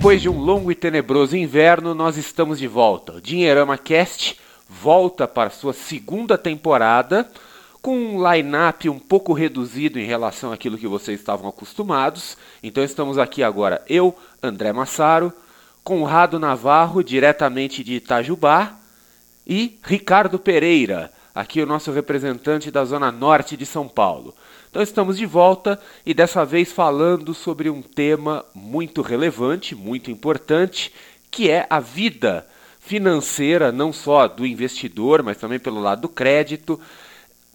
Depois de um longo e tenebroso inverno, nós estamos de volta. O Dinheirama Cast volta para sua segunda temporada com um line-up um pouco reduzido em relação àquilo que vocês estavam acostumados. Então estamos aqui agora eu, André Massaro, Conrado Navarro, diretamente de Itajubá, e Ricardo Pereira, aqui o nosso representante da Zona Norte de São Paulo. Então estamos de volta e dessa vez falando sobre um tema muito relevante, muito importante, que é a vida financeira, não só do investidor, mas também pelo lado do crédito,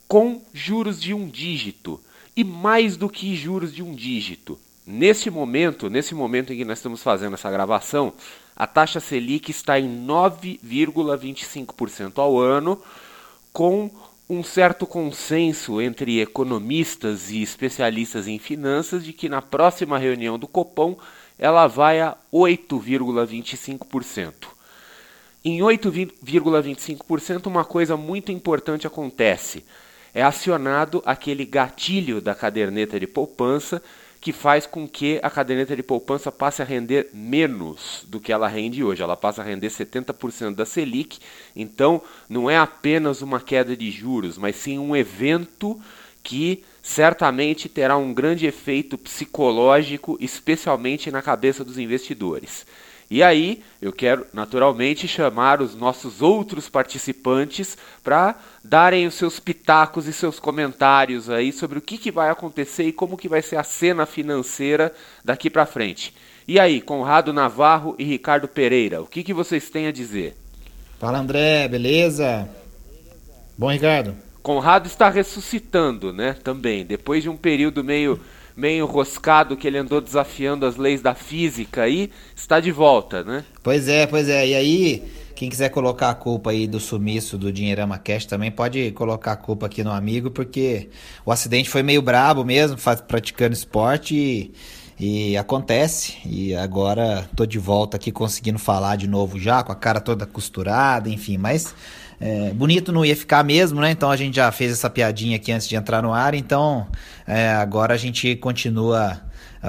com juros de um dígito. E mais do que juros de um dígito. Nesse momento, nesse momento em que nós estamos fazendo essa gravação, a taxa Selic está em 9,25% ao ano, com um certo consenso entre economistas e especialistas em finanças de que na próxima reunião do Copom ela vai a 8,25%. Em 8,25%, uma coisa muito importante acontece. É acionado aquele gatilho da caderneta de poupança que faz com que a caderneta de poupança passe a render menos do que ela rende hoje. Ela passa a render 70% da Selic. Então, não é apenas uma queda de juros, mas sim um evento que certamente terá um grande efeito psicológico, especialmente na cabeça dos investidores. E aí, eu quero naturalmente chamar os nossos outros participantes para darem os seus pitacos e seus comentários aí sobre o que, que vai acontecer e como que vai ser a cena financeira daqui para frente. E aí, Conrado Navarro e Ricardo Pereira, o que, que vocês têm a dizer? Fala André, beleza? Bom, Ricardo? Conrado está ressuscitando, né? Também, depois de um período meio meio enroscado que ele andou desafiando as leis da física aí, está de volta, né? Pois é, pois é. E aí, quem quiser colocar a culpa aí do sumiço do Dinheirama Cash também pode colocar a culpa aqui no amigo, porque o acidente foi meio brabo mesmo, praticando esporte e, e acontece. E agora tô de volta aqui conseguindo falar de novo já, com a cara toda costurada, enfim, mas é, bonito não ia ficar mesmo, né? Então a gente já fez essa piadinha aqui antes de entrar no ar. Então é, agora a gente continua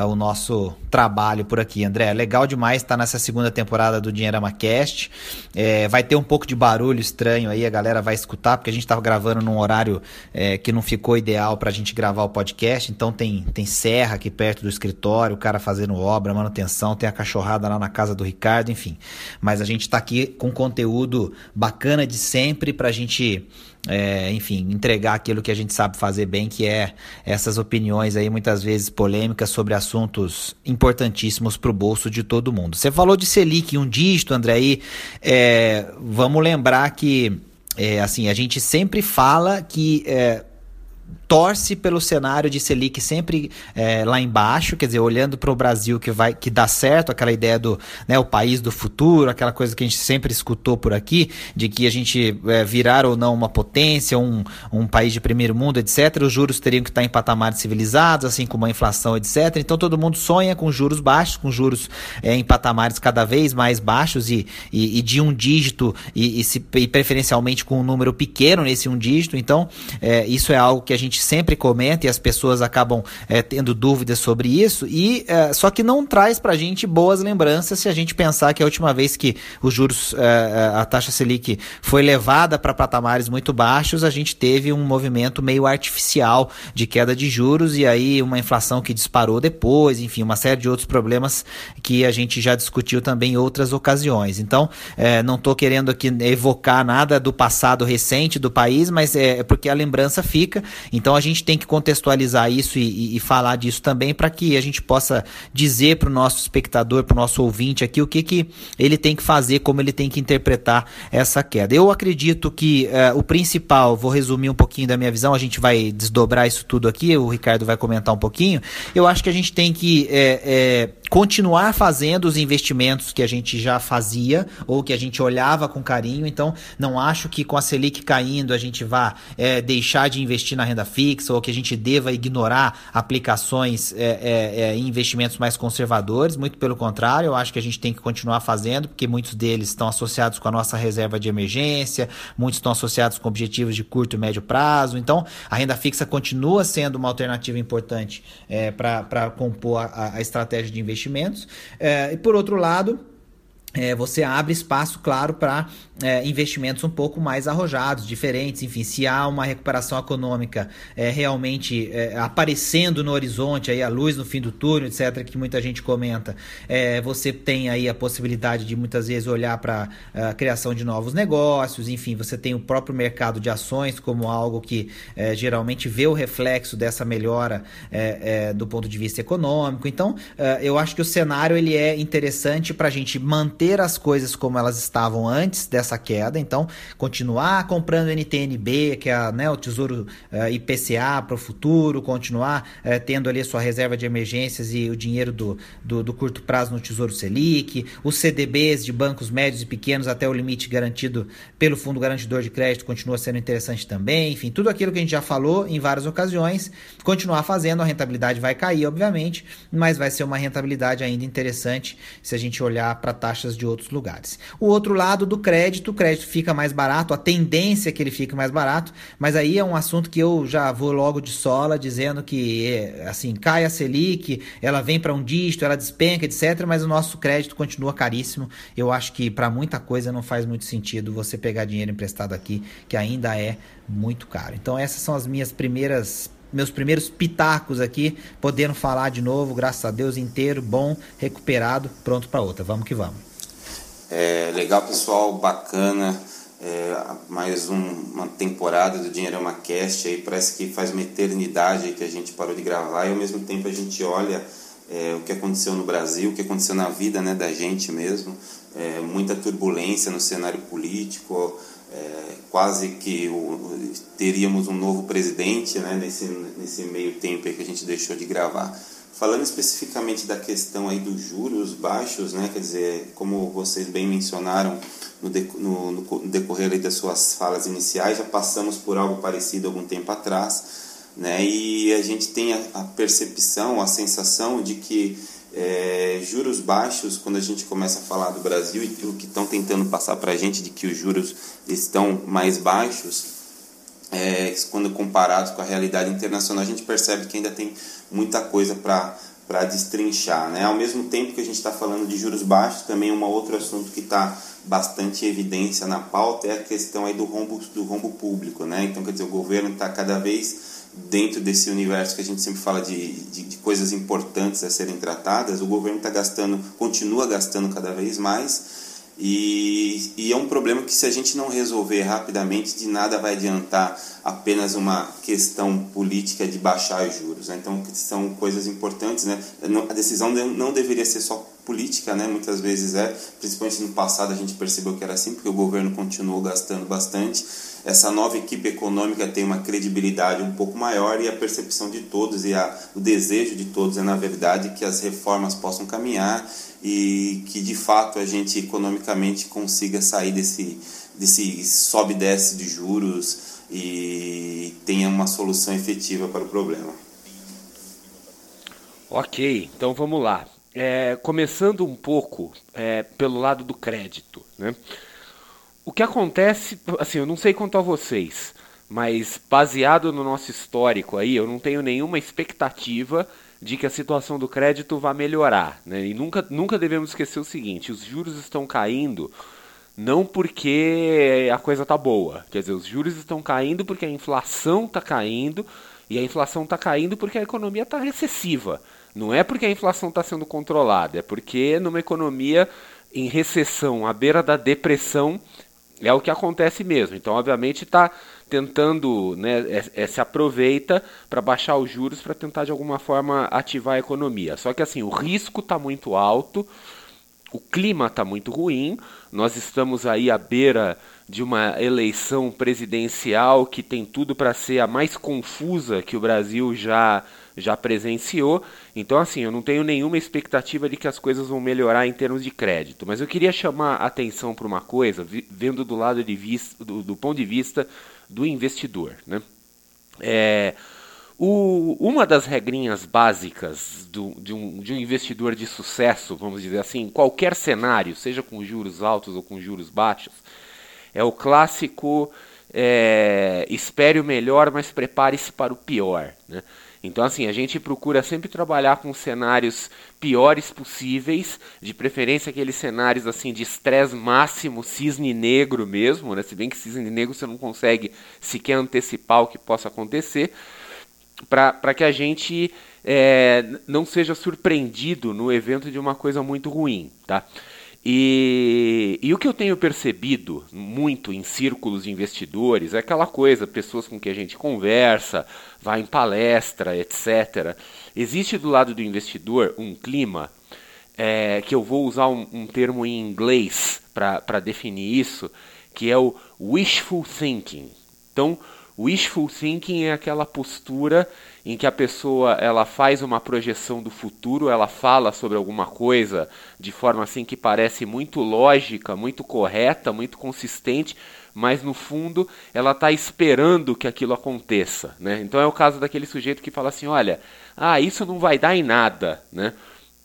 o nosso trabalho por aqui, André. Legal demais estar nessa segunda temporada do Dinheirama Cast. É, vai ter um pouco de barulho estranho aí, a galera vai escutar, porque a gente estava gravando num horário é, que não ficou ideal para a gente gravar o podcast. Então tem, tem serra aqui perto do escritório, o cara fazendo obra, manutenção, tem a cachorrada lá na casa do Ricardo, enfim. Mas a gente está aqui com conteúdo bacana de sempre para a gente é, enfim, entregar aquilo que a gente sabe fazer bem, que é essas opiniões aí, muitas vezes polêmicas, sobre assuntos importantíssimos para o bolso de todo mundo. Você falou de Selic, um dígito, André, aí, é, vamos lembrar que, é, assim, a gente sempre fala que é, torce pelo cenário de Selic sempre é, lá embaixo, quer dizer, olhando para o Brasil que vai que dá certo, aquela ideia do né, o país do futuro, aquela coisa que a gente sempre escutou por aqui, de que a gente é, virar ou não uma potência, um, um país de primeiro mundo, etc. Os juros teriam que estar em patamares civilizados, assim como a inflação, etc. Então todo mundo sonha com juros baixos, com juros é, em patamares cada vez mais baixos e, e, e de um dígito e, e, se, e, preferencialmente com um número pequeno nesse um dígito. Então isso é algo que a gente gente sempre comenta e as pessoas acabam é, tendo dúvidas sobre isso, e é, só que não traz para a gente boas lembranças se a gente pensar que a última vez que os juros, é, a taxa Selic foi levada para patamares muito baixos, a gente teve um movimento meio artificial de queda de juros e aí uma inflação que disparou depois, enfim, uma série de outros problemas que a gente já discutiu também em outras ocasiões. Então, não estou querendo aqui evocar nada do passado recente do país, mas é porque a lembrança fica. Então a gente tem que contextualizar isso e, e, e falar disso também para que a gente possa dizer para o nosso espectador, para o nosso ouvinte aqui, o que, que ele tem que fazer, como ele tem que interpretar essa queda. Eu acredito que uh, o principal, vou resumir um pouquinho da minha visão, a gente vai desdobrar isso tudo aqui, o Ricardo vai comentar um pouquinho. Eu acho que a gente tem que é, é, continuar fazendo os investimentos que a gente já fazia ou que a gente olhava com carinho. Então, não acho que com a Selic caindo a gente vá é, deixar de investir na renda fixa ou que a gente deva ignorar aplicações é, é, é, investimentos mais conservadores. Muito pelo contrário, eu acho que a gente tem que continuar fazendo, porque muitos deles estão associados com a nossa reserva de emergência, muitos estão associados com objetivos de curto e médio prazo. Então, a renda fixa continua sendo uma alternativa importante é, para compor a, a, estratégia de investimentos. É, e por outro lado, é, você abre espaço, claro, para é, investimentos um pouco mais arrojados, diferentes. Enfim, se há uma recuperação econômica é, realmente é, aparecendo no horizonte, aí a luz no fim do túnel, etc., que muita gente comenta, é, você tem aí a possibilidade de muitas vezes olhar para a criação de novos negócios. Enfim, você tem o próprio mercado de ações como algo que é, geralmente vê o reflexo dessa melhora do ponto de vista econômico. Então, eu acho que o cenário ele é interessante para a gente manter manter as coisas como elas estavam antes dessa queda, então continuar comprando NTNB, que é né, o Tesouro uh, eh, IPCA para o futuro, continuar uh, tendo ali a sua reserva de emergências e o dinheiro do, do, do, curto prazo no Tesouro Selic, os CDBs de bancos médios e pequenos até o limite garantido pelo Fundo Garantidor de Crédito continua sendo interessante também, enfim, tudo aquilo que a gente já falou em várias ocasiões, continuar fazendo, a rentabilidade vai cair, obviamente, mas vai ser uma rentabilidade ainda interessante se a gente olhar para taxas de outros lugares. O outro lado do crédito, o crédito fica mais barato, a tendência é que ele fique mais barato, mas aí é um assunto que eu já vou logo de sola dizendo que assim, cai a Selic, ela vem para um dígito, ela despenca, etc, mas o nosso crédito continua caríssimo. Eu acho que para muita coisa não faz muito sentido você pegar dinheiro emprestado aqui, que ainda é muito caro. Então essas são as minhas primeiras meus primeiros pitacos aqui, podendo falar de novo, graças a Deus, inteiro, bom, recuperado, pronto para outra. Vamos que vamos. É, legal, pessoal, bacana. É, mais um, uma temporada do Dinheirama Cast aí, parece que faz uma eternidade que a gente parou de gravar e ao mesmo tempo a gente olha é, o que aconteceu no Brasil, o que aconteceu na vida né, da gente mesmo, é, muita turbulência no cenário político, é, quase que o, teríamos um novo presidente né, nesse, nesse meio tempo que a gente deixou de gravar. Falando especificamente da questão aí dos juros baixos, né, quer dizer, como vocês bem mencionaram no, de, no, no decorrer das suas falas iniciais, já passamos por algo parecido algum tempo atrás, né, e a gente tem a, a percepção, a sensação de que é, juros baixos, quando a gente começa a falar do Brasil e o que estão tentando passar para a gente de que os juros estão mais baixos, é, quando comparados com a realidade internacional, a gente percebe que ainda tem muita coisa para para destrinchar, né? Ao mesmo tempo que a gente está falando de juros baixos, também um outro assunto que está bastante evidência na pauta é a questão aí do rombo do rombo público, né? Então quer dizer o governo está cada vez dentro desse universo que a gente sempre fala de, de, de coisas importantes a serem tratadas, o governo está gastando, continua gastando cada vez mais e, e, é um problema que se a gente não resolver rapidamente, de nada vai adiantar apenas uma questão política de baixar os juros. Né? Então são coisas importantes. Né? A decisão não deveria ser só política, né? muitas vezes é, principalmente no passado a gente percebeu que era assim, porque o governo continuou gastando bastante. Essa nova equipe econômica tem uma credibilidade um pouco maior e a percepção de todos e a, o desejo de todos é, na verdade, que as reformas possam caminhar e que de fato a gente economicamente consiga sair desse, desse sobe e desce de juros e tenha uma solução efetiva para o problema. Ok, então vamos lá. É, começando um pouco é, pelo lado do crédito. Né? O que acontece, assim, eu não sei quanto a vocês, mas baseado no nosso histórico aí, eu não tenho nenhuma expectativa de que a situação do crédito vá melhorar. Né? E nunca, nunca devemos esquecer o seguinte: os juros estão caindo não porque a coisa está boa. Quer dizer, os juros estão caindo porque a inflação está caindo, e a inflação está caindo porque a economia está recessiva. Não é porque a inflação está sendo controlada, é porque numa economia em recessão, à beira da depressão, é o que acontece mesmo. Então, obviamente, está tentando, né, é, é, se aproveita para baixar os juros para tentar de alguma forma ativar a economia. Só que assim, o risco está muito alto, o clima está muito ruim, nós estamos aí à beira de uma eleição presidencial que tem tudo para ser a mais confusa que o Brasil já já presenciou. Então, assim, eu não tenho nenhuma expectativa de que as coisas vão melhorar em termos de crédito. Mas eu queria chamar a atenção para uma coisa, vendo do lado de vista, do, do ponto de vista do investidor. Né? É, o, uma das regrinhas básicas do, de, um, de um investidor de sucesso, vamos dizer assim, em qualquer cenário, seja com juros altos ou com juros baixos, é o clássico é, espere o melhor, mas prepare-se para o pior. Né? Então, assim, a gente procura sempre trabalhar com cenários piores possíveis, de preferência aqueles cenários assim de estresse máximo, cisne negro mesmo, né? Se bem que cisne negro você não consegue sequer antecipar o que possa acontecer, para que a gente é, não seja surpreendido no evento de uma coisa muito ruim, tá? E, e, o que eu tenho percebido muito em círculos de investidores é aquela coisa, pessoas com quem a gente conversa, vai em palestra, etc. Existe do lado do investidor um clima é, que eu vou usar um, um termo em inglês para definir isso, que é o wishful thinking. Então, Wishful thinking é aquela postura em que a pessoa ela faz uma projeção do futuro, ela fala sobre alguma coisa de forma assim que parece muito lógica, muito correta, muito consistente, mas no fundo ela está esperando que aquilo aconteça, né? Então é o caso daquele sujeito que fala assim, olha, ah, isso não vai dar em nada, né?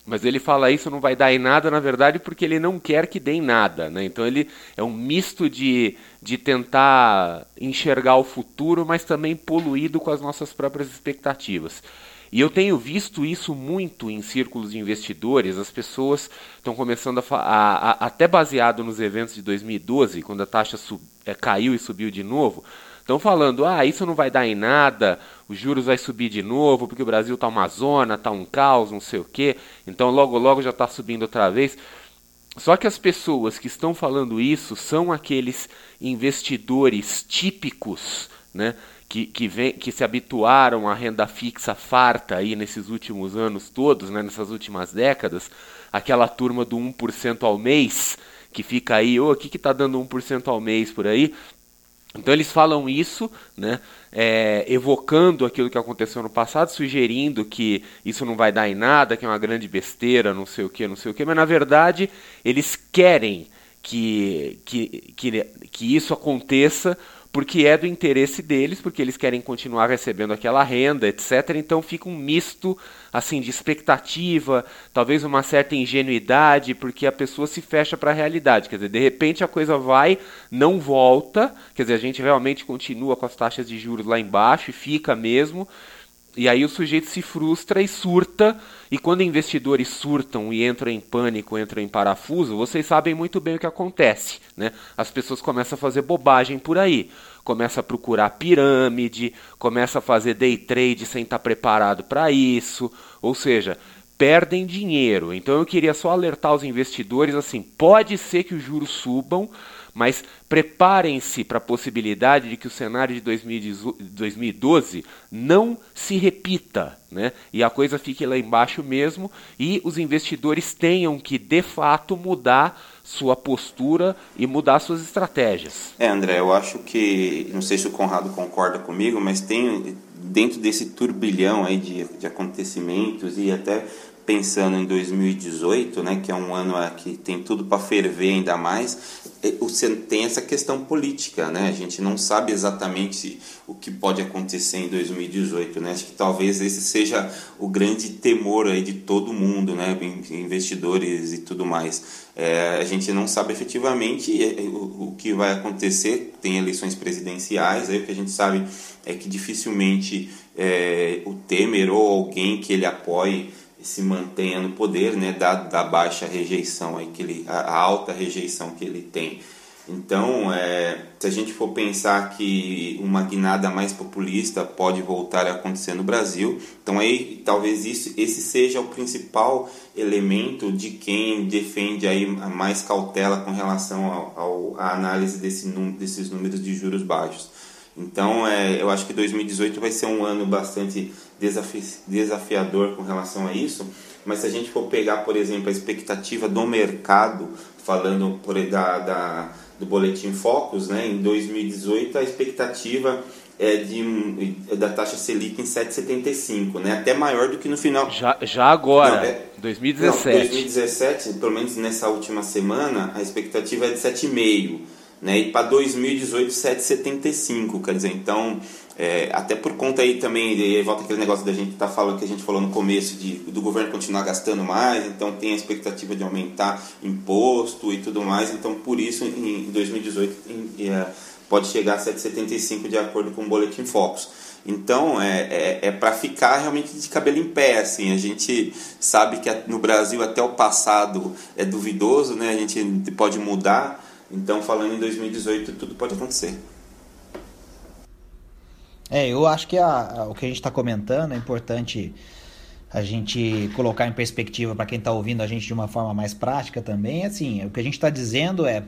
Mas ele fala isso não vai dar em nada, na verdade, porque ele não quer que dê em nada. Né? Então ele é um misto de, de tentar enxergar o futuro, mas também poluído com as nossas próprias expectativas. E eu tenho visto isso muito em círculos de investidores. As pessoas estão começando a, a, a, até baseado nos eventos de 2012, quando a taxa sub, é, caiu e subiu de novo, estão falando: ah, isso não vai dar em nada, os juros vai subir de novo, porque o Brasil está uma zona, está um caos, não sei o quê, então logo logo já está subindo outra vez. Só que as pessoas que estão falando isso são aqueles investidores típicos, né, que, que, vem, que se habituaram à renda fixa farta aí nesses últimos anos todos, né, nessas últimas décadas, aquela turma do 1% ao mês, que fica aí, ô, oh, o que está dando 1% ao mês por aí? Então eles falam isso, né, é, evocando aquilo que aconteceu no passado, sugerindo que isso não vai dar em nada, que é uma grande besteira, não sei o que, não sei o que, mas na verdade eles querem que, que, que, que isso aconteça porque é do interesse deles, porque eles querem continuar recebendo aquela renda, etc. Então fica um misto assim de expectativa, talvez uma certa ingenuidade, porque a pessoa se fecha para a realidade. Quer dizer, de repente a coisa vai, não volta, quer dizer, a gente realmente continua com as taxas de juros lá embaixo e fica mesmo. E aí o sujeito se frustra e surta, e quando investidores surtam e entram em pânico, entram em parafuso, vocês sabem muito bem o que acontece. Né? As pessoas começam a fazer bobagem por aí. Começa a procurar pirâmide, começa a fazer day trade sem estar preparado para isso. Ou seja, perdem dinheiro. Então eu queria só alertar os investidores assim, pode ser que os juros subam, mas preparem-se para a possibilidade de que o cenário de 2012 não se repita, né? E a coisa fique lá embaixo mesmo e os investidores tenham que de fato mudar sua postura e mudar suas estratégias. É, André, eu acho que não sei se o Conrado concorda comigo, mas tem dentro desse turbilhão aí de, de acontecimentos e até pensando em 2018, né, que é um ano que tem tudo para ferver ainda mais, é, tem essa questão política, né? A gente não sabe exatamente o que pode acontecer em 2018, né? Acho que talvez esse seja o grande temor aí de todo mundo, né? Investidores e tudo mais. É, a gente não sabe efetivamente é, o, o que vai acontecer. Tem eleições presidenciais, aí o que a gente sabe é que dificilmente é, o Temer ou alguém que ele apoie se mantenha no poder, né, da, da baixa rejeição aí que ele, a, alta rejeição que ele tem. Então, é, se a gente for pensar que uma guinada mais populista pode voltar a acontecer no Brasil, então aí talvez isso, esse seja o principal elemento de quem defende aí mais cautela com relação à análise desse, desses números de juros baixos. Então, é, eu acho que 2018 vai ser um ano bastante desafi desafiador com relação a isso. Mas se a gente for pegar, por exemplo, a expectativa do mercado, falando por, da, da, do Boletim Focus, né, em 2018 a expectativa é de, da taxa Selic em 7,75, né, até maior do que no final. Já, já agora, não, é, 2017. Não, 2017, pelo menos nessa última semana, a expectativa é de 7,5 né? E para 2018 7,75, quer dizer, então é, até por conta aí também, e aí volta aquele negócio da gente tá falando que a gente falou no começo de do governo continuar gastando mais, então tem a expectativa de aumentar imposto e tudo mais, então por isso em 2018 em, é, pode chegar a 7,75 de acordo com o boletim Focus. Então é, é, é para ficar realmente de cabelo em pé, assim. A gente sabe que no Brasil até o passado é duvidoso, né? A gente pode mudar. Então falando em 2018 tudo pode acontecer. É, eu acho que a, a, o que a gente está comentando é importante a gente colocar em perspectiva para quem está ouvindo a gente de uma forma mais prática também. Assim, o que a gente está dizendo é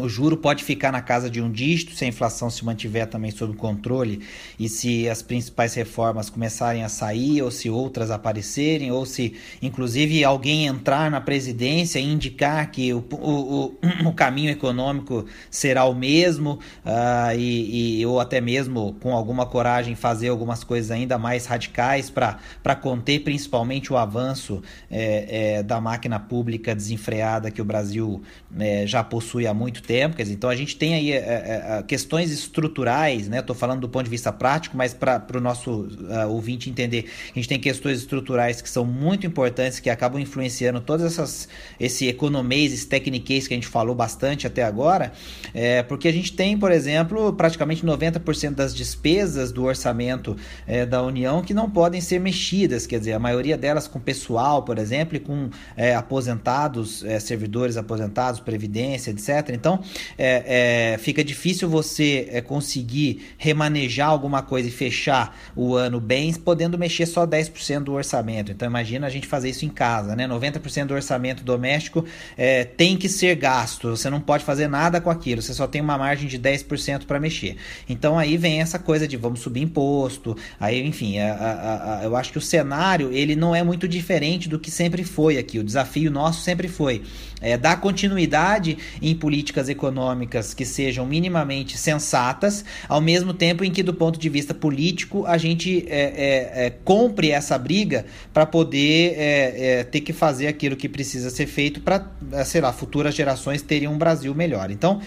o juro pode ficar na casa de um dígito se a inflação se mantiver também sob controle e se as principais reformas começarem a sair ou se outras aparecerem ou se inclusive alguém entrar na presidência e indicar que o, o, o, o caminho econômico será o mesmo uh, e, e, ou até mesmo com alguma coragem fazer algumas coisas ainda mais radicais para conter principalmente o avanço é, é, da máquina pública desenfreada que o Brasil é, já possui há muito tempo. Quer dizer, então a gente tem aí é, é, questões estruturais, né? Estou falando do ponto de vista prático, mas para o nosso uh, ouvinte entender, a gente tem questões estruturais que são muito importantes, que acabam influenciando todas essas esse economês, esse techniquez que a gente falou bastante até agora, é, porque a gente tem, por exemplo, praticamente 90% das despesas do orçamento é, da União que não podem ser mexidas, quer dizer, a maioria delas com pessoal, por exemplo, e com é, aposentados, servidores aposentados, previdência, etc. Então, é, é, fica difícil você é, conseguir remanejar alguma coisa e fechar o ano bem, podendo mexer só 10% do orçamento. Então, imagina a gente fazer isso em casa, né? 90% do orçamento doméstico é, tem que ser gasto, você não pode fazer nada com aquilo, você só tem uma margem de 10% para mexer. Então, aí vem essa coisa de vamos subir imposto, aí, enfim, a, a, a, eu acho que o cenário ele não é muito diferente do que sempre foi aqui. O desafio nosso sempre foi é, dar continuidade em políticas econômicas que sejam minimamente sensatas, ao mesmo tempo em que, do ponto de vista político, a gente é, é, é compre essa briga para poder é, é, ter que fazer aquilo que precisa ser feito para, sei lá, futuras gerações terem um Brasil melhor. Então,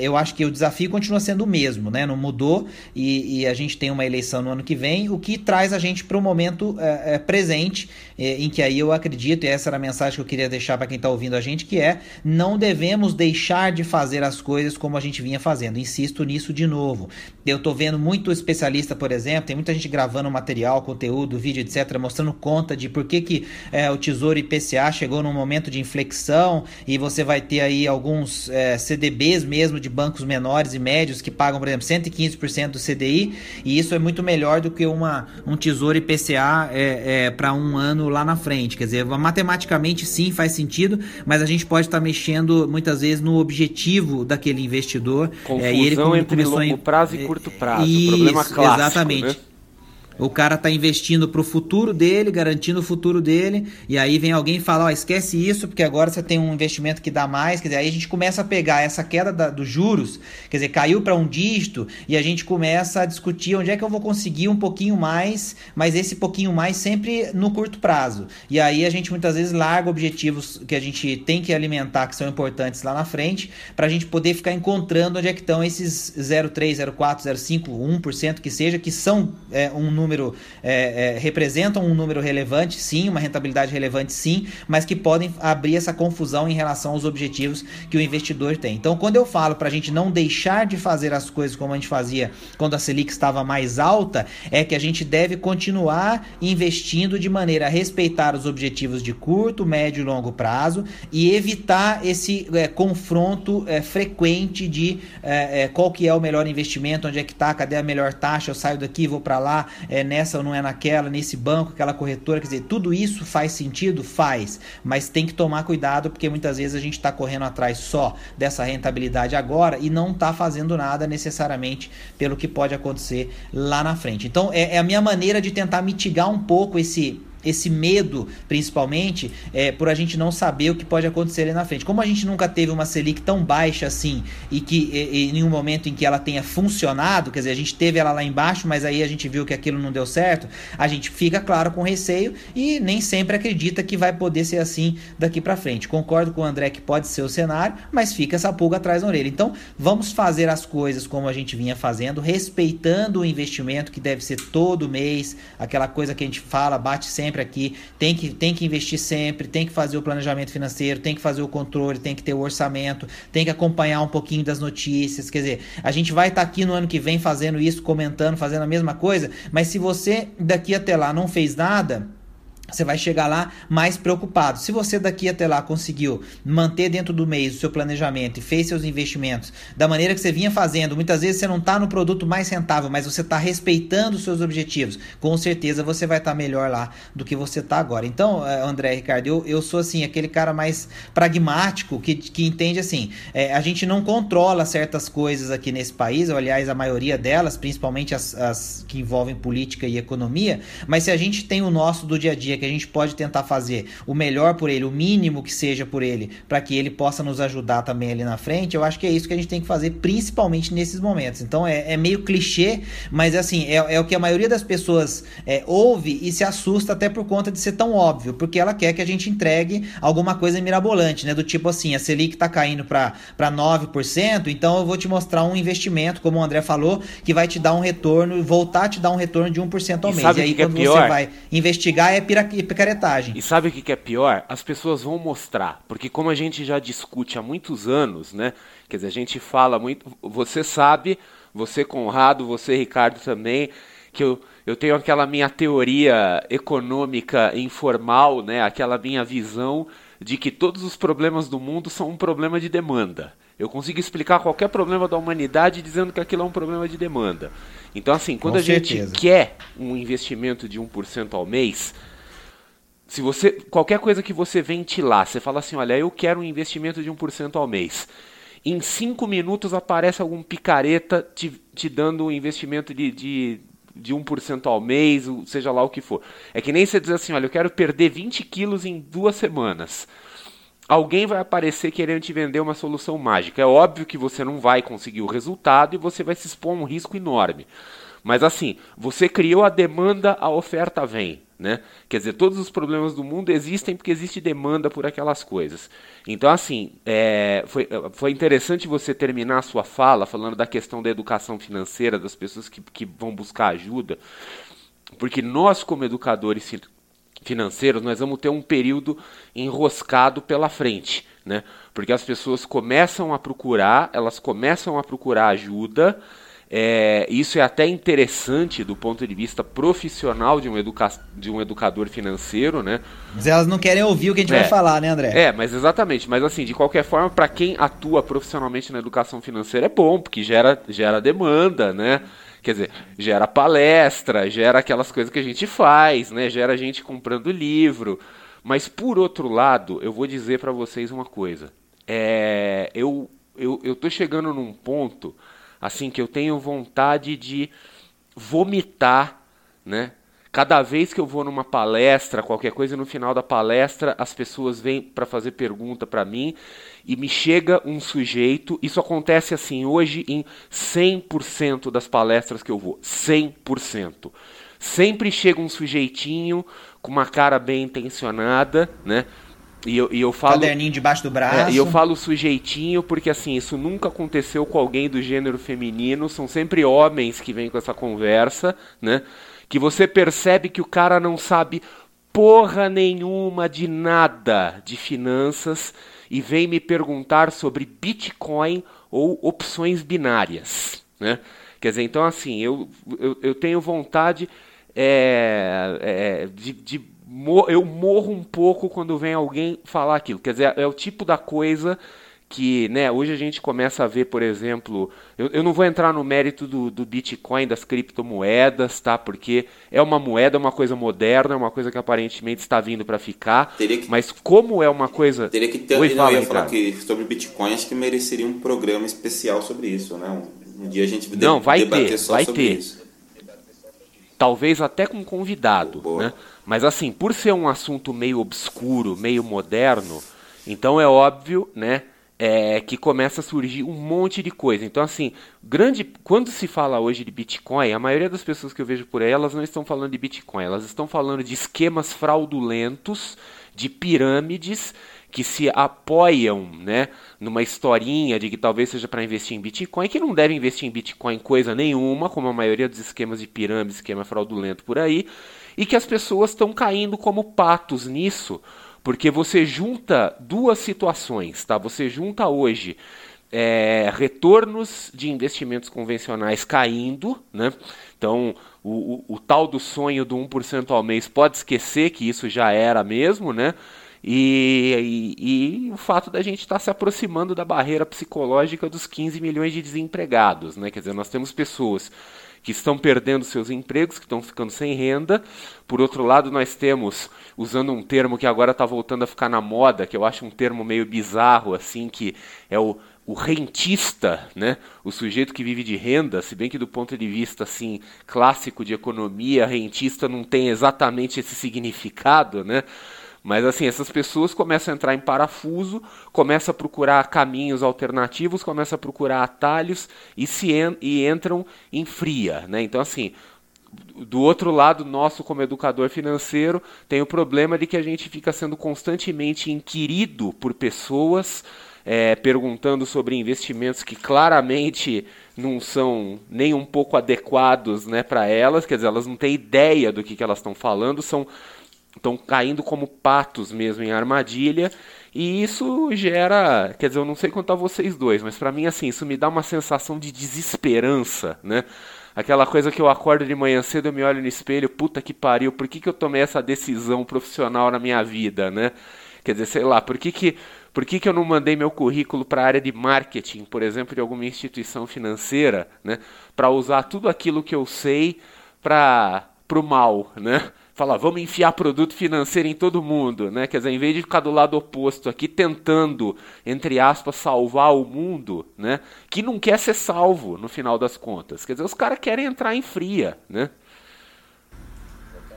eu acho que o desafio continua sendo o mesmo, né? não mudou e, e, a gente tem uma eleição no ano que vem, o que traz a gente para o momento presente, em que aí eu acredito, e essa era a mensagem que eu queria deixar para quem está ouvindo a gente, que é não devemos deixar de fazer as coisas como a gente vinha fazendo. Insisto nisso de novo. Eu estou vendo muito especialista, por exemplo, tem muita gente gravando material, conteúdo, vídeo, etc., mostrando conta de por que, que é, o Tesouro IPCA chegou num momento de inflexão e você vai ter aí alguns é, CDBs mesmo de bancos menores e médios que pagam, por exemplo, 115% do CDI e isso é muito melhor do que uma, um Tesouro IPCA é, é para um ano lá na frente. Quer dizer, matematicamente sim faz sentido, mas a gente pode estar tá mexendo muitas vezes no objetivo daquele investidor. Confusão é, e ele entre longo prazo e curto prazo. Isso, Problema clássico, exatamente. Né? O cara tá investindo pro futuro dele, garantindo o futuro dele, e aí vem alguém e fala, ó, oh, esquece isso, porque agora você tem um investimento que dá mais, quer dizer, aí a gente começa a pegar essa queda da, dos juros, quer dizer, caiu para um dígito, e a gente começa a discutir onde é que eu vou conseguir um pouquinho mais, mas esse pouquinho mais sempre no curto prazo. E aí a gente muitas vezes larga objetivos que a gente tem que alimentar, que são importantes lá na frente, para a gente poder ficar encontrando onde é que estão esses 0,3, 0,4, 0,5, 1% que seja, que são é, um número número, é, é, representam um número relevante, sim, uma rentabilidade relevante, sim, mas que podem abrir essa confusão em relação aos objetivos que o investidor tem. Então, quando eu falo para a gente não deixar de fazer as coisas como a gente fazia quando a Selic estava mais alta, é que a gente deve continuar investindo de maneira a respeitar os objetivos de curto, médio e longo prazo e evitar esse é, confronto é, frequente de é, é, qual que é o melhor investimento, onde é que está, cadê a melhor taxa, eu saio daqui, vou para lá, é nessa ou não é naquela, nesse banco, aquela corretora, quer dizer, tudo isso faz sentido? Faz, mas tem que tomar cuidado porque muitas vezes a gente está correndo atrás só dessa rentabilidade agora e não está fazendo nada necessariamente pelo que pode acontecer lá na frente. Então é, é a minha maneira de tentar mitigar um pouco esse esse medo, principalmente, é, por a gente não saber o que pode acontecer ali na frente. Como a gente nunca teve uma Selic tão baixa assim e que em um momento em que ela tenha funcionado, quer dizer, a gente teve ela lá embaixo, mas aí a gente viu que aquilo não deu certo, a gente fica, claro, com receio e nem sempre acredita que vai poder ser assim daqui para frente. Concordo com o André que pode ser o cenário, mas fica essa pulga atrás da orelha. Então, vamos fazer as coisas como a gente vinha fazendo, respeitando o investimento que deve ser todo mês, aquela coisa que a gente fala, bate sempre aqui, tem que, tem que investir sempre, tem que fazer o planejamento financeiro, tem que fazer o controle, tem que ter o orçamento, tem que acompanhar um pouquinho das notícias, quer dizer, a gente vai estar tá aqui no ano que vem fazendo isso, comentando, fazendo a mesma coisa, mas se você daqui até lá não fez nada, você vai chegar lá mais preocupado. Se você daqui até lá conseguiu manter dentro do mês o seu planejamento e fez seus investimentos da maneira que você vinha fazendo, muitas vezes você não está no produto mais rentável, mas você está respeitando os seus objetivos. Com certeza você vai estar tá melhor lá do que você está agora. Então, eh, André Ricardo, eu, eu sou assim, aquele cara mais pragmático que, que entende assim: é, a gente não controla certas coisas aqui nesse país, ou aliás, a maioria delas, principalmente as, as que envolvem política e economia, mas se a gente tem o nosso do dia a dia dia que a gente pode tentar fazer o melhor por ele, o mínimo que seja por ele, para que ele possa nos ajudar também ali na frente, eu acho que é isso que a gente tem que fazer, principalmente nesses momentos. Então é, é meio clichê, mas assim, é, é, o que a maioria das pessoas é, ouve e se assusta até por conta de ser tão óbvio, porque ela quer que a gente entregue alguma coisa mirabolante, né? Do tipo assim, a Selic está caindo para 9%, então eu vou te mostrar um investimento, como o André falou, que vai te dar um retorno, voltar a te dar um retorno de 1% ao e mês. E aí, que é quando é você vai investigar, é pira e picaretagem. E sabe o que é pior? As pessoas vão mostrar, porque como a gente já discute há muitos anos, né? Quer dizer, a gente fala muito. Você sabe, você Conrado, você Ricardo também, que eu, eu tenho aquela minha teoria econômica informal, né? Aquela minha visão de que todos os problemas do mundo são um problema de demanda. Eu consigo explicar qualquer problema da humanidade dizendo que aquilo é um problema de demanda. Então, assim, quando Com a certeza. gente quer um investimento de 1% ao mês, se você qualquer coisa que você ventilar, você fala assim, olha, eu quero um investimento de 1% ao mês. Em cinco minutos aparece algum picareta te, te dando um investimento de, de, de 1% ao mês, seja lá o que for. É que nem você dizer assim, olha, eu quero perder 20 quilos em duas semanas. Alguém vai aparecer querendo te vender uma solução mágica. É óbvio que você não vai conseguir o resultado e você vai se expor a um risco enorme. Mas assim, você criou a demanda, a oferta vem. Né? Quer dizer, todos os problemas do mundo existem porque existe demanda por aquelas coisas. Então, assim, é, foi, foi interessante você terminar a sua fala falando da questão da educação financeira, das pessoas que, que vão buscar ajuda, porque nós, como educadores financeiros, nós vamos ter um período enroscado pela frente, né? Porque as pessoas começam a procurar, elas começam a procurar ajuda, é, isso é até interessante do ponto de vista profissional de um, educa de um educador financeiro, né? Mas elas não querem ouvir o que a gente é, vai falar, né, André? É, mas exatamente. Mas assim, de qualquer forma, para quem atua profissionalmente na educação financeira é bom, porque gera, gera demanda, né? Quer dizer, gera palestra, gera aquelas coisas que a gente faz, né? Gera gente comprando livro. Mas por outro lado, eu vou dizer para vocês uma coisa. É, eu, eu, eu tô chegando num ponto assim que eu tenho vontade de vomitar, né? Cada vez que eu vou numa palestra, qualquer coisa no final da palestra, as pessoas vêm para fazer pergunta para mim e me chega um sujeito. Isso acontece assim hoje em 100% das palestras que eu vou, 100%. Sempre chega um sujeitinho com uma cara bem intencionada, né? E eu, e eu falo. Caderninho debaixo do braço. É, e eu falo sujeitinho porque, assim, isso nunca aconteceu com alguém do gênero feminino. São sempre homens que vêm com essa conversa, né? Que você percebe que o cara não sabe porra nenhuma de nada de finanças e vem me perguntar sobre Bitcoin ou opções binárias, né? Quer dizer, então, assim, eu, eu, eu tenho vontade é, é, de, de eu morro um pouco quando vem alguém falar aquilo. Quer dizer, é o tipo da coisa que, né, hoje a gente começa a ver, por exemplo, eu, eu não vou entrar no mérito do, do, Bitcoin, das criptomoedas, tá? Porque é uma moeda, é uma coisa moderna, é uma coisa que aparentemente está vindo para ficar. Que, mas como é uma coisa. Teria que ter. Oi, não, fala, eu ia falar que sobre Bitcoin, acho que mereceria um programa especial sobre isso, né? Um, um dia a gente não, vai ter, vai ter. Isso. Talvez até com convidado, né? Mas assim, por ser um assunto meio obscuro, meio moderno, então é óbvio, né? É, que começa a surgir um monte de coisa. Então, assim, grande. Quando se fala hoje de Bitcoin, a maioria das pessoas que eu vejo por aí, elas não estão falando de Bitcoin, elas estão falando de esquemas fraudulentos, de pirâmides que se apoiam né, numa historinha de que talvez seja para investir em Bitcoin, que não deve investir em Bitcoin coisa nenhuma, como a maioria dos esquemas de pirâmide, esquema fraudulento por aí, e que as pessoas estão caindo como patos nisso, porque você junta duas situações, tá? Você junta hoje é, retornos de investimentos convencionais caindo, né? Então, o, o, o tal do sonho do 1% ao mês pode esquecer que isso já era mesmo, né? E, e, e, o fato da gente estar tá se aproximando da barreira psicológica dos 15 milhões de desempregados. Né? Quer dizer, nós temos pessoas que estão perdendo seus empregos, que estão ficando sem renda. Por outro lado, nós temos, usando um termo que agora está voltando a ficar na moda, que eu acho um termo meio bizarro, assim, que é o, o rentista, né? o sujeito que vive de renda, se bem que do ponto de vista assim clássico de economia, rentista não tem exatamente esse significado, né? Mas assim, essas pessoas começam a entrar em parafuso, começam a procurar caminhos alternativos, começam a procurar atalhos e se en e entram em fria, né? Então assim, do outro lado, nosso como educador financeiro tem o problema de que a gente fica sendo constantemente inquirido por pessoas é, perguntando sobre investimentos que claramente não são nem um pouco adequados né, para elas, quer dizer, elas não têm ideia do que, que elas estão falando, são estão caindo como patos mesmo em armadilha. E isso gera, quer dizer, eu não sei quanto a vocês dois, mas para mim assim, isso me dá uma sensação de desesperança, né? Aquela coisa que eu acordo de manhã cedo, eu me olho no espelho, puta que pariu, por que, que eu tomei essa decisão profissional na minha vida, né? Quer dizer, sei lá, por que, que, por que, que eu não mandei meu currículo para a área de marketing, por exemplo, de alguma instituição financeira, né? Para usar tudo aquilo que eu sei para o mal, né? Fala, vamos enfiar produto financeiro em todo mundo, né? Quer dizer, em vez de ficar do lado oposto aqui tentando, entre aspas, salvar o mundo, né? Que não quer ser salvo no final das contas. Quer dizer, os caras querem entrar em fria, né?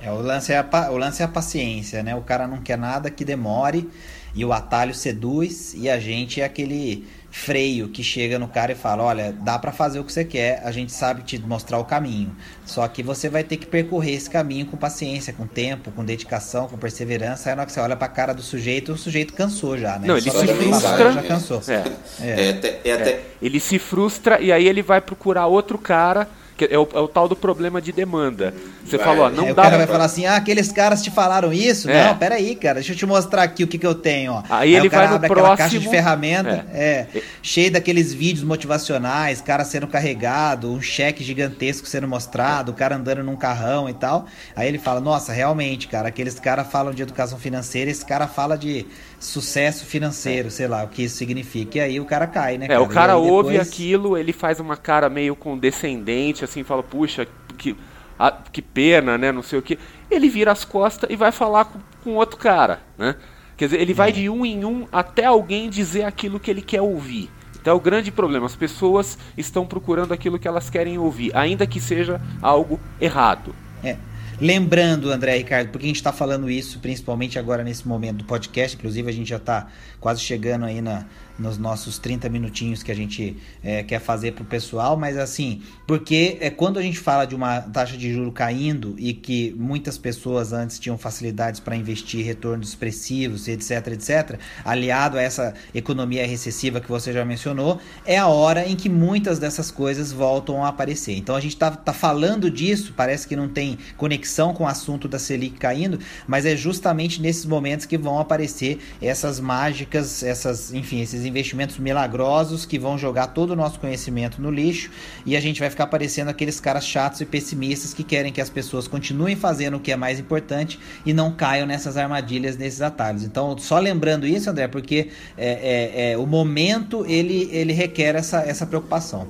É, o, lance é a, o lance é a paciência, né? O cara não quer nada que demore e o atalho seduz e a gente é aquele freio que chega no cara e fala: Olha, dá para fazer o que você quer, a gente sabe te mostrar o caminho. Só que você vai ter que percorrer esse caminho com paciência, com tempo, com dedicação, com perseverança. Aí na hora que você olha pra cara do sujeito, o sujeito cansou já, né? Não, ele Só se frustra. Já cansou. É. É. É, até, é até... Ele se frustra e aí ele vai procurar outro cara é o, é o tal do problema de demanda. Você vai. falou, ó, não é, dá. O cara vai falar assim: ah, aqueles caras te falaram isso? É. Não, peraí, cara, deixa eu te mostrar aqui o que, que eu tenho. Ó. Aí, Aí ele vai no próximo. caixa de ferramenta, é. é. cheio daqueles vídeos motivacionais, cara sendo carregado, um cheque gigantesco sendo mostrado, o cara andando num carrão e tal. Aí ele fala: nossa, realmente, cara, aqueles caras falam de educação financeira, esse cara fala de sucesso financeiro, sei lá, o que isso significa. E aí o cara cai, né? É, cara? o cara depois... ouve aquilo, ele faz uma cara meio condescendente, assim, fala, puxa, que, a, que pena, né? Não sei o que. Ele vira as costas e vai falar com, com outro cara, né? Quer dizer, ele vai é. de um em um até alguém dizer aquilo que ele quer ouvir. Então é o grande problema. As pessoas estão procurando aquilo que elas querem ouvir, ainda que seja algo errado. É. Lembrando, André Ricardo, porque a gente está falando isso principalmente agora nesse momento do podcast, inclusive a gente já está quase chegando aí na, nos nossos 30 minutinhos que a gente é, quer fazer para o pessoal, mas assim, porque é, quando a gente fala de uma taxa de juro caindo e que muitas pessoas antes tinham facilidades para investir retornos expressivos, etc, etc, aliado a essa economia recessiva que você já mencionou, é a hora em que muitas dessas coisas voltam a aparecer. Então a gente está tá falando disso, parece que não tem conexão com o assunto da Selic caindo, mas é justamente nesses momentos que vão aparecer essas mágicas, essas, enfim, esses investimentos milagrosos que vão jogar todo o nosso conhecimento no lixo e a gente vai ficar parecendo aqueles caras chatos e pessimistas que querem que as pessoas continuem fazendo o que é mais importante e não caiam nessas armadilhas, nesses atalhos. Então, só lembrando isso, André, porque é, é, é, o momento ele, ele requer essa, essa preocupação.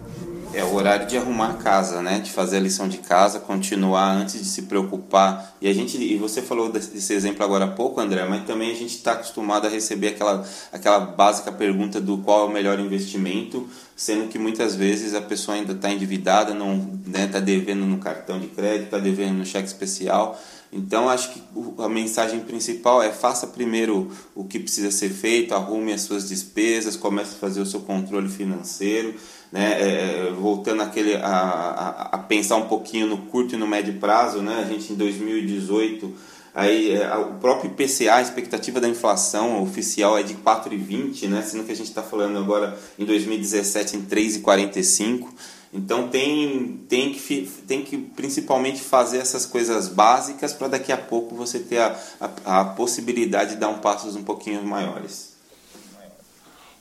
É o horário de arrumar a casa, né? De fazer a lição de casa, continuar antes de se preocupar. E a gente, e você falou desse exemplo agora há pouco, André, mas também a gente está acostumado a receber aquela, aquela básica pergunta do qual é o melhor investimento, sendo que muitas vezes a pessoa ainda está endividada, não está né, tá devendo no cartão de crédito, está devendo no cheque especial. Então, acho que a mensagem principal é faça primeiro o que precisa ser feito, arrume as suas despesas, comece a fazer o seu controle financeiro, né? É, é voltando aquele, a, a, a, pensar um pouquinho no curto e no médio prazo, né? a gente em 2018, aí, é, o próprio IPCA, a expectativa da inflação oficial é de 4,20, né? sendo que a gente está falando agora em 2017 em 3,45%. Então tem, tem, que, tem que principalmente fazer essas coisas básicas para daqui a pouco você ter a, a, a, possibilidade de dar um passos um pouquinho maiores.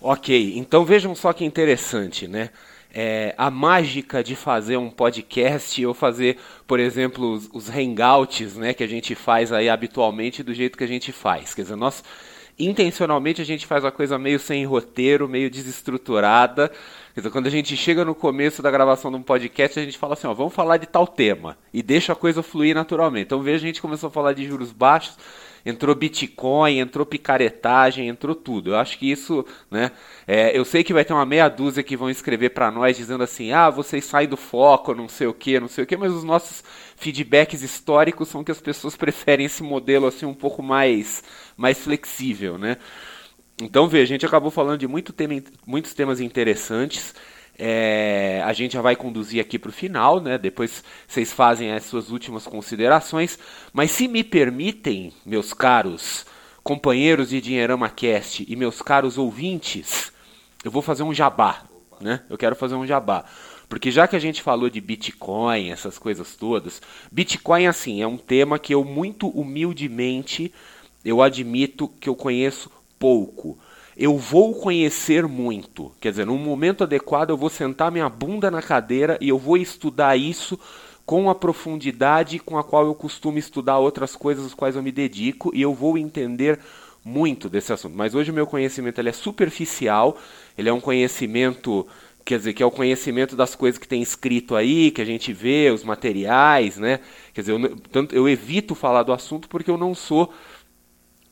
Ok, então vejam só que interessante, né? É, a mágica de fazer um podcast ou fazer, por exemplo, os, os hangouts né, que a gente faz aí habitualmente do jeito que a gente faz. Quer dizer, nós intencionalmente a gente faz uma coisa meio sem roteiro, meio desestruturada. Então, quando a gente chega no começo da gravação de um podcast, a gente fala assim, ó, vamos falar de tal tema e deixa a coisa fluir naturalmente. Então, veja, a gente começou a falar de juros baixos, entrou Bitcoin, entrou picaretagem, entrou tudo. Eu acho que isso, né? É, eu sei que vai ter uma meia dúzia que vão escrever para nós dizendo assim, ah, vocês saem do foco, não sei o que, não sei o que, mas os nossos feedbacks históricos são que as pessoas preferem esse modelo assim um pouco mais, mais flexível, né? Então, veja, a gente acabou falando de muito tema, muitos temas interessantes. É, a gente já vai conduzir aqui para o final, né? Depois vocês fazem as suas últimas considerações. Mas se me permitem, meus caros companheiros de Dinheirama Cast e meus caros ouvintes, eu vou fazer um jabá, né? Eu quero fazer um jabá. Porque já que a gente falou de Bitcoin, essas coisas todas, Bitcoin assim é um tema que eu muito humildemente eu admito que eu conheço pouco eu vou conhecer muito. Quer dizer, num momento adequado eu vou sentar minha bunda na cadeira e eu vou estudar isso com a profundidade com a qual eu costumo estudar outras coisas às quais eu me dedico e eu vou entender muito desse assunto. Mas hoje o meu conhecimento ele é superficial, ele é um conhecimento, quer dizer, que é o conhecimento das coisas que tem escrito aí, que a gente vê, os materiais, né? Quer dizer, eu, tanto, eu evito falar do assunto porque eu não sou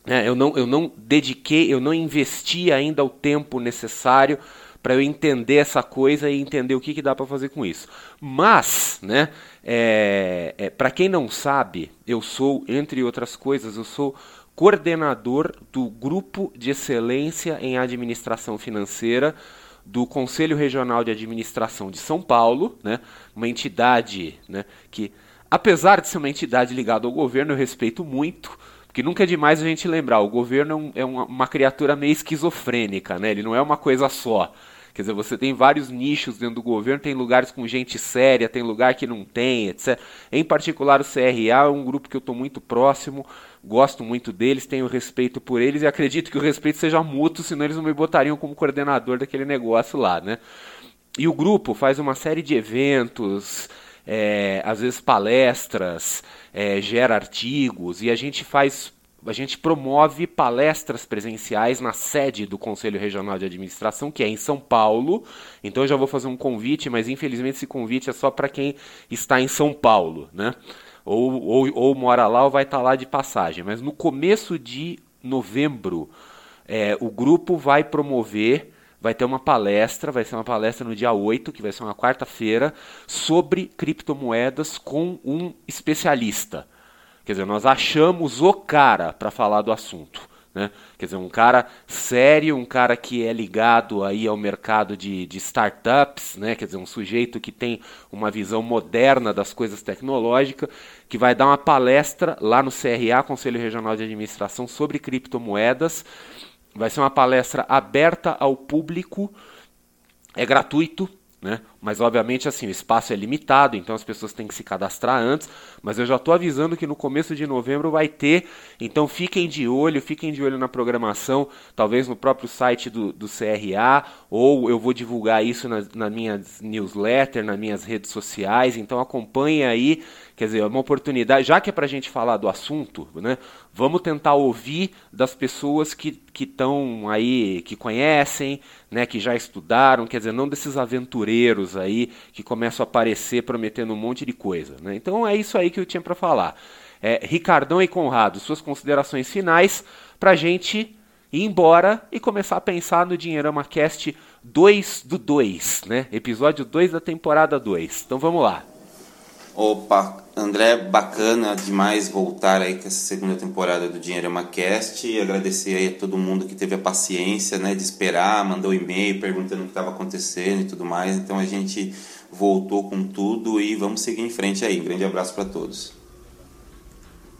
é, eu, não, eu não dediquei, eu não investi ainda o tempo necessário para eu entender essa coisa e entender o que, que dá para fazer com isso. Mas, né, é, é, para quem não sabe, eu sou, entre outras coisas, eu sou coordenador do Grupo de Excelência em Administração Financeira do Conselho Regional de Administração de São Paulo, né, uma entidade né, que, apesar de ser uma entidade ligada ao governo, eu respeito muito, porque nunca é demais a gente lembrar, o governo é, uma, uma criatura meio esquizofrênica, né? Ele não é uma coisa só. Quer dizer, você tem vários nichos dentro do governo, tem lugares com gente séria, tem lugar que não tem, etc. Em particular, o CRA é um grupo que eu estou muito próximo, gosto muito deles, tenho respeito por eles e acredito que o respeito seja mútuo, senão eles não me botariam como coordenador daquele negócio lá, né? E o grupo faz uma série de eventos, é, às vezes palestras, é, gera artigos e a gente faz a gente promove palestras presenciais na sede do Conselho Regional de Administração, que é em São Paulo. Então eu já vou fazer um convite, mas infelizmente esse convite é só para quem está em São Paulo, né? Ou, ou, ou mora lá ou vai estar tá lá de passagem. Mas no começo de novembro, é, o grupo vai promover vai ter uma palestra, vai ser uma palestra no dia 8, que vai ser uma quarta-feira, sobre criptomoedas com um especialista. Quer dizer, nós achamos o cara para falar do assunto. Né? Quer dizer, um cara sério, um cara que é ligado aí ao mercado de, de startups, né? quer dizer, um sujeito que tem uma visão moderna das coisas tecnológicas, que vai dar uma palestra lá no CRA, Conselho Regional de Administração, sobre criptomoedas Vai ser uma palestra aberta ao público, é gratuito, né? Mas obviamente assim, o espaço é limitado, então as pessoas têm que se cadastrar antes, mas eu já estou avisando que no começo de novembro vai ter, então fiquem de olho, fiquem de olho na programação, talvez no próprio site do, do CRA, ou eu vou divulgar isso na, na minha newsletter, nas minhas redes sociais, então acompanhe aí, quer dizer, é uma oportunidade, já que é para a gente falar do assunto, né? Vamos tentar ouvir das pessoas que estão aí, que conhecem, né, que já estudaram, quer dizer, não desses aventureiros aí que começam a aparecer prometendo um monte de coisa. Né? Então é isso aí que eu tinha para falar. É, Ricardão e Conrado, suas considerações finais para a gente ir embora e começar a pensar no Dinheirama Cast 2 do 2, né? Episódio 2 da temporada 2. Então vamos lá. Opa, André, bacana demais voltar aí com essa segunda temporada do Dinheirama Cast e agradecer aí a todo mundo que teve a paciência, né, de esperar, mandou e-mail perguntando o que estava acontecendo e tudo mais. Então a gente voltou com tudo e vamos seguir em frente aí. Um grande abraço para todos.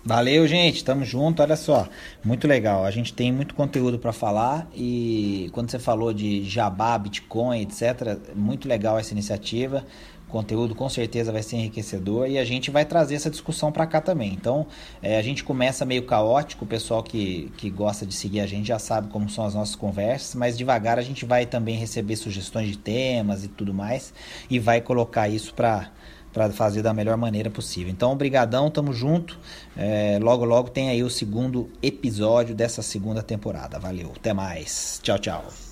Valeu, gente. Tamo junto. Olha só, muito legal. A gente tem muito conteúdo para falar e quando você falou de Jabá, Bitcoin, etc, muito legal essa iniciativa. Conteúdo com certeza vai ser enriquecedor e a gente vai trazer essa discussão para cá também. Então, é, a gente começa meio caótico, o pessoal que, que gosta de seguir a gente já sabe como são as nossas conversas, mas devagar a gente vai também receber sugestões de temas e tudo mais e vai colocar isso para para fazer da melhor maneira possível. Então, obrigadão, tamo junto. É, logo, logo tem aí o segundo episódio dessa segunda temporada. Valeu, até mais. Tchau, tchau.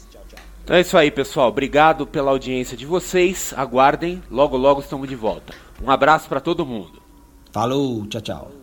Então é isso aí, pessoal. Obrigado pela audiência de vocês. Aguardem, logo, logo estamos de volta. Um abraço para todo mundo. Falou, tchau, tchau.